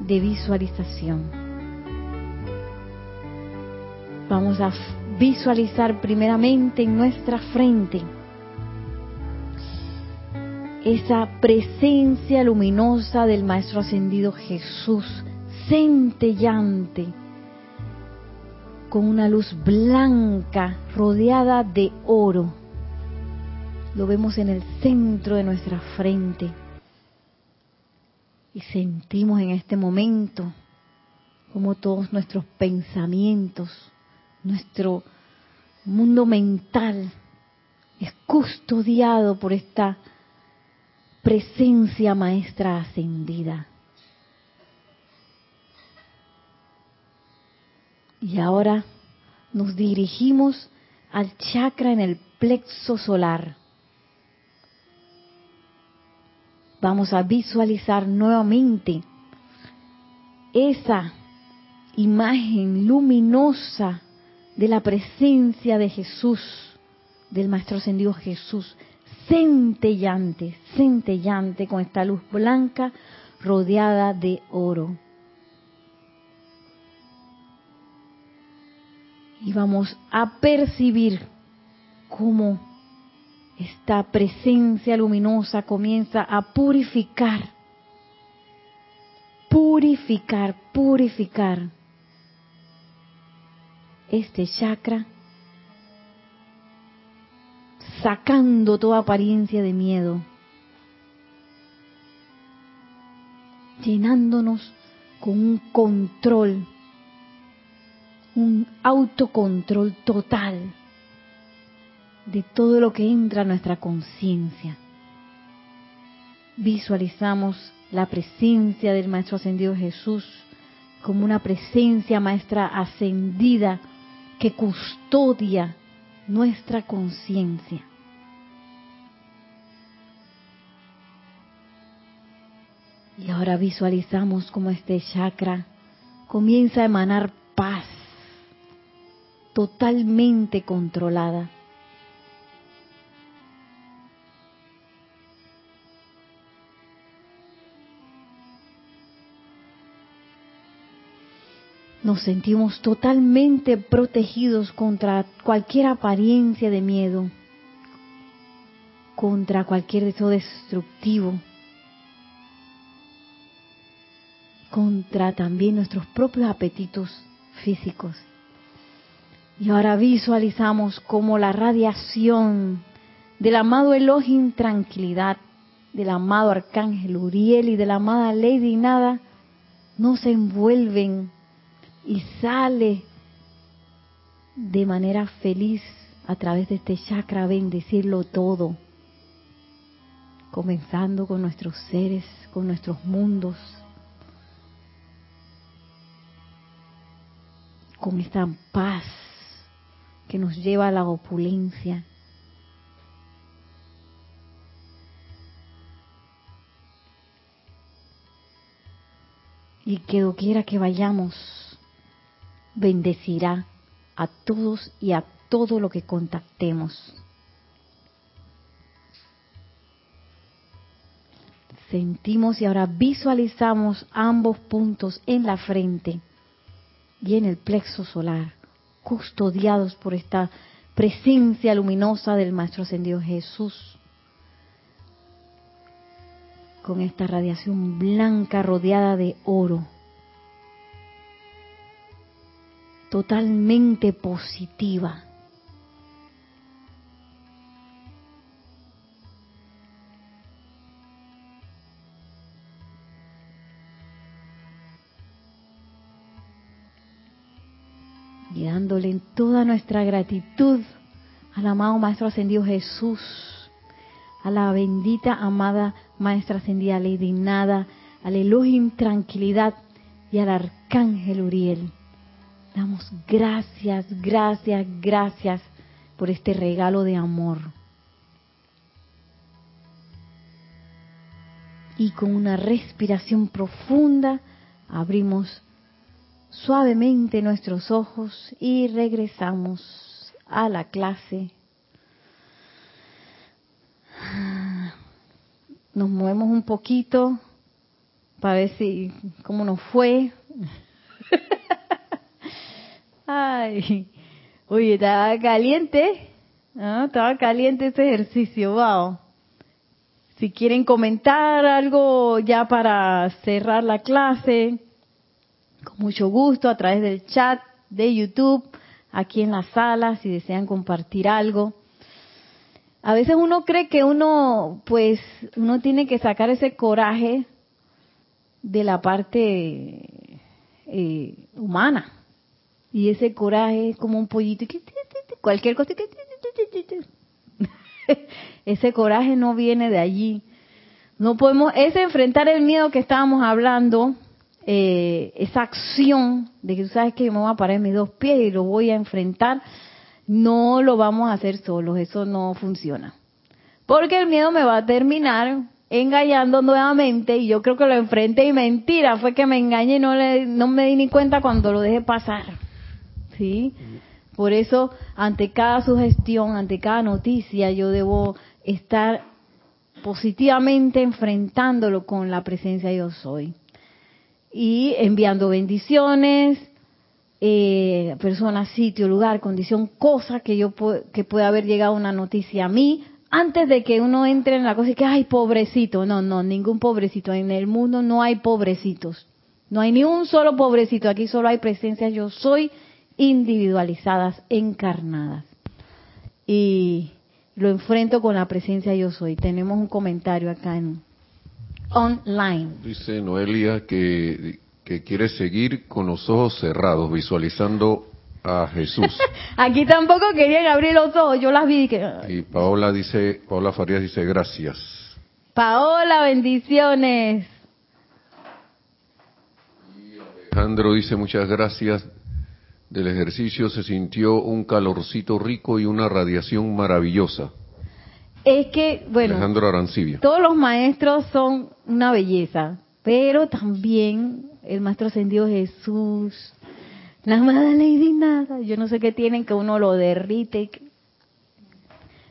de visualización. Vamos a visualizar primeramente en nuestra frente esa presencia luminosa del Maestro Ascendido Jesús, centellante, con una luz blanca rodeada de oro lo vemos en el centro de nuestra frente. Y sentimos en este momento como todos nuestros pensamientos, nuestro mundo mental es custodiado por esta presencia maestra ascendida. Y ahora nos dirigimos al chakra en el plexo solar. Vamos a visualizar nuevamente esa imagen luminosa de la presencia de Jesús, del Maestro Ascendido Jesús, centellante, centellante con esta luz blanca rodeada de oro. Y vamos a percibir cómo esta presencia luminosa comienza a purificar, purificar, purificar este chakra, sacando toda apariencia de miedo, llenándonos con un control, un autocontrol total de todo lo que entra a nuestra conciencia. Visualizamos la presencia del Maestro Ascendido Jesús como una presencia maestra ascendida que custodia nuestra conciencia. Y ahora visualizamos como este chakra comienza a emanar paz totalmente controlada. Nos sentimos totalmente protegidos contra cualquier apariencia de miedo, contra cualquier deseo destructivo, contra también nuestros propios apetitos físicos. Y ahora visualizamos como la radiación del amado Elohim Tranquilidad, del amado Arcángel Uriel y de la amada Lady Nada nos envuelven y sale de manera feliz a través de este chakra bendecirlo todo, comenzando con nuestros seres, con nuestros mundos, con esta paz que nos lleva a la opulencia. Y que doquiera que vayamos, bendecirá a todos y a todo lo que contactemos. Sentimos y ahora visualizamos ambos puntos en la frente y en el plexo solar, custodiados por esta presencia luminosa del Maestro Ascendido Jesús, con esta radiación blanca rodeada de oro, totalmente positiva. y dándole toda nuestra gratitud al amado Maestro Ascendido Jesús, a la bendita amada Maestra Ascendida Lady Nada, al Elohim Tranquilidad y al Arcángel Uriel. Damos gracias, gracias, gracias por este regalo de amor. Y con una respiración profunda abrimos suavemente nuestros ojos y regresamos a la clase. Nos movemos un poquito para ver si cómo nos fue. Ay, oye, estaba caliente, estaba caliente ese ejercicio, wow. Si quieren comentar algo ya para cerrar la clase, con mucho gusto a través del chat de YouTube, aquí en la sala, si desean compartir algo. A veces uno cree que uno, pues, uno tiene que sacar ese coraje de la parte eh, humana. Y ese coraje es como un pollito, cualquier cosa. Ese coraje no viene de allí. No podemos, ese enfrentar el miedo que estábamos hablando, eh, esa acción de que tú sabes que me voy a parar mis dos pies y lo voy a enfrentar, no lo vamos a hacer solos, eso no funciona. Porque el miedo me va a terminar engañando nuevamente y yo creo que lo enfrenté y mentira, fue que me engañé y no, le, no me di ni cuenta cuando lo dejé pasar. ¿Sí? Por eso, ante cada sugestión, ante cada noticia, yo debo estar positivamente enfrentándolo con la presencia yo soy. Y enviando bendiciones, eh, persona, sitio, lugar, condición, cosa que yo que pueda haber llegado una noticia a mí antes de que uno entre en la cosa y que ay pobrecito, no, no, ningún pobrecito. En el mundo no hay pobrecitos, no hay ni un solo pobrecito, aquí solo hay presencias yo soy individualizadas, encarnadas y lo enfrento con la presencia yo soy. Tenemos un comentario acá en online. Dice Noelia que que quiere seguir con los ojos cerrados, visualizando a Jesús. Aquí tampoco querían abrir los ojos, yo las vi. Que... Y Paola dice, Paola Farías dice gracias. Paola, bendiciones. Alejandro dice muchas gracias. Del ejercicio se sintió un calorcito rico y una radiación maravillosa. Es que, bueno, Alejandro Arancibia. todos los maestros son una belleza, pero también el Maestro Ascendido Jesús, la amada Lady Nada, yo no sé qué tienen que uno lo derrite.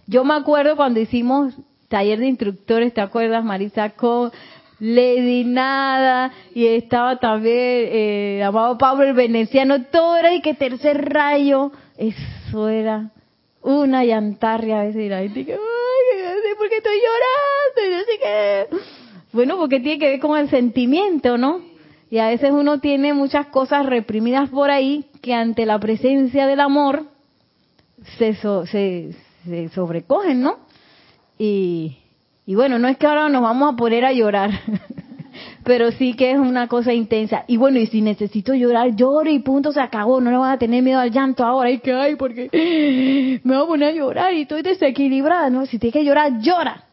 Yo me acuerdo cuando hicimos taller de instructores, ¿te acuerdas Marisa? Con Lady Nada y estaba también eh, amado Pablo el Veneciano, todo era y que tercer rayo, eso era una llantarria a veces y la gente que, ay, ¿por qué estoy llorando? Y que, bueno, porque tiene que ver con el sentimiento, ¿no? Y a veces uno tiene muchas cosas reprimidas por ahí que ante la presencia del amor se, se, sobrecogen, ¿no? Y, y bueno, no es que ahora nos vamos a poner a llorar, pero sí que es una cosa intensa. Y bueno, y si necesito llorar, lloro y punto, se acabó. No le voy a tener miedo al llanto ahora. ¿Y que hay? Porque me voy a poner a llorar y estoy desequilibrada, ¿no? Si tiene que llorar, llora.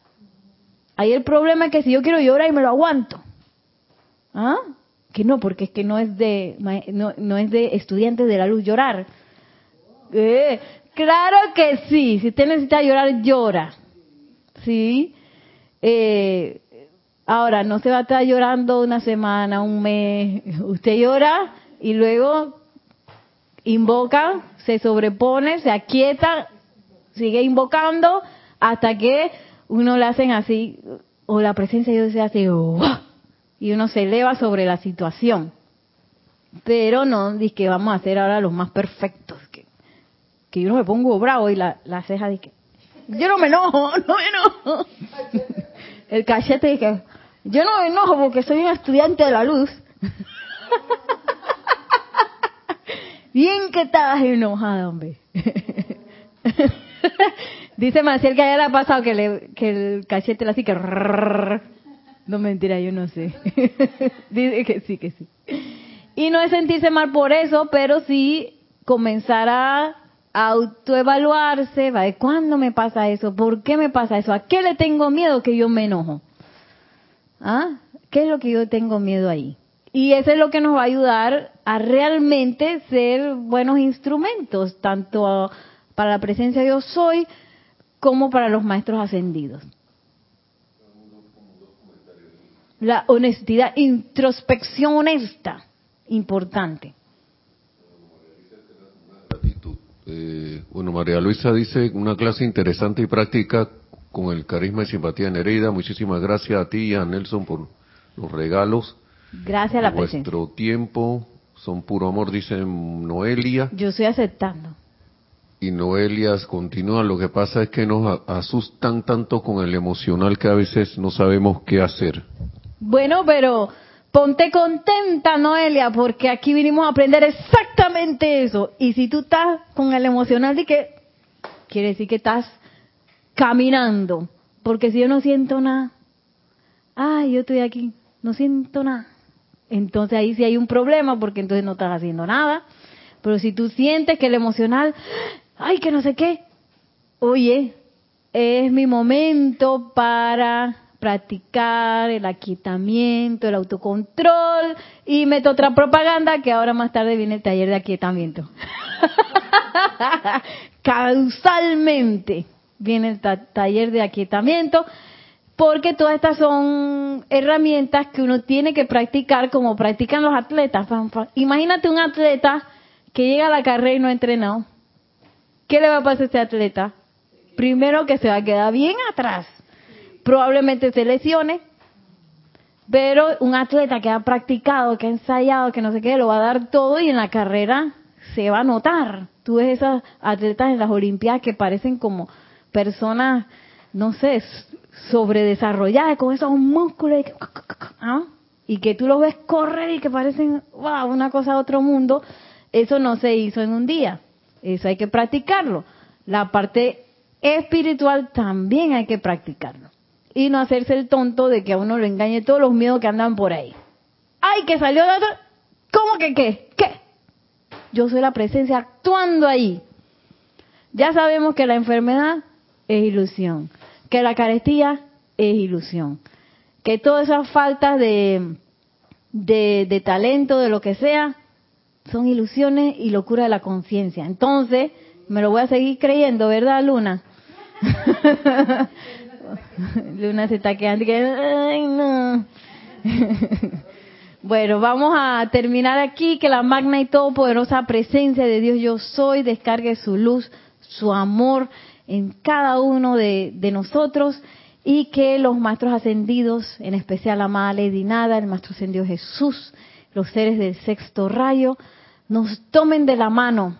Ahí el problema es que si yo quiero llorar y me lo aguanto. ¿Ah? que no, porque es que no es de no, es de estudiantes de la luz llorar. Eh, claro que sí, si usted necesita llorar, llora. ¿Sí? Eh, ahora, no se va a estar llorando una semana, un mes. Usted llora y luego invoca, se sobrepone, se aquieta, sigue invocando hasta que uno le hacen así, o la presencia de Dios se hace, y uno se eleva sobre la situación. Pero no, dice que vamos a hacer ahora los más perfectos. Que, que yo no me pongo bravo y la, la ceja dice, yo no me enojo, no me enojo. El cachete dice, yo no me enojo porque soy un estudiante de la luz. Bien que estabas enojada, hombre. Dice Maciel que ayer ha pasado que, le, el cachete le así que... No mentira, yo no sé. Dice que sí, que sí. Y no es sentirse mal por eso, pero sí comenzar a autoevaluarse, ¿vale? ¿Cuándo me pasa eso? ¿Por qué me pasa eso? ¿A qué le tengo miedo que yo me enojo? ¿Ah? ¿Qué es lo que yo tengo miedo ahí? Y eso es lo que nos va a ayudar a realmente ser buenos instrumentos, tanto para la presencia de yo soy como para los maestros ascendidos. La honestidad, introspección honesta, importante. Eh, bueno, María Luisa dice una clase interesante y práctica con el carisma y simpatía en Nereida. Muchísimas gracias a ti y a Nelson por los regalos. Gracias a la presencia. Nuestro tiempo son puro amor, dice Noelia. Yo estoy aceptando. Y Noelia continúa, lo que pasa es que nos asustan tanto con el emocional que a veces no sabemos qué hacer. Bueno, pero ponte contenta, Noelia, porque aquí vinimos a aprender exactamente eso. Y si tú estás con el emocional de que, quiere decir que estás caminando. Porque si yo no siento nada, ay, yo estoy aquí, no siento nada. Entonces ahí sí hay un problema porque entonces no estás haciendo nada. Pero si tú sientes que el emocional, ay, que no sé qué, oye, es mi momento para practicar el aquietamiento, el autocontrol y meto otra propaganda que ahora más tarde viene el taller de aquietamiento. Causalmente viene el taller de aquietamiento porque todas estas son herramientas que uno tiene que practicar como practican los atletas. Imagínate un atleta que llega a la carrera y no ha entrenado. ¿Qué le va a pasar a este atleta? Primero que se va a quedar bien atrás probablemente se lesione, pero un atleta que ha practicado, que ha ensayado, que no sé qué, lo va a dar todo y en la carrera se va a notar. Tú ves esas atletas en las Olimpiadas que parecen como personas, no sé, sobredesarrolladas, con esos músculos. Y, ¿ah? y que tú los ves correr y que parecen, wow, una cosa de otro mundo. Eso no se hizo en un día. Eso hay que practicarlo. La parte espiritual también hay que practicarlo. Y no hacerse el tonto de que a uno lo engañe todos los miedos que andan por ahí. ¡Ay, que salió de otro! ¿Cómo que qué? ¿Qué? Yo soy la presencia actuando ahí. Ya sabemos que la enfermedad es ilusión, que la carestía es ilusión, que todas esas faltas de, de, de talento, de lo que sea, son ilusiones y locura de la conciencia. Entonces, me lo voy a seguir creyendo, ¿verdad, Luna? Luna se está quedando que, ay, no. bueno, vamos a terminar aquí, que la magna y todopoderosa presencia de Dios yo soy descargue su luz, su amor en cada uno de, de nosotros y que los maestros ascendidos, en especial la amada Lady Nada, el maestro ascendido Jesús, los seres del sexto rayo, nos tomen de la mano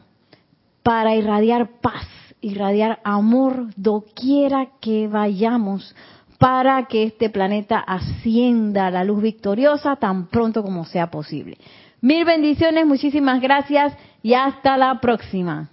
para irradiar paz, irradiar amor doquiera que vayamos, para que este planeta ascienda la luz victoriosa tan pronto como sea posible. Mil bendiciones, muchísimas gracias y hasta la próxima.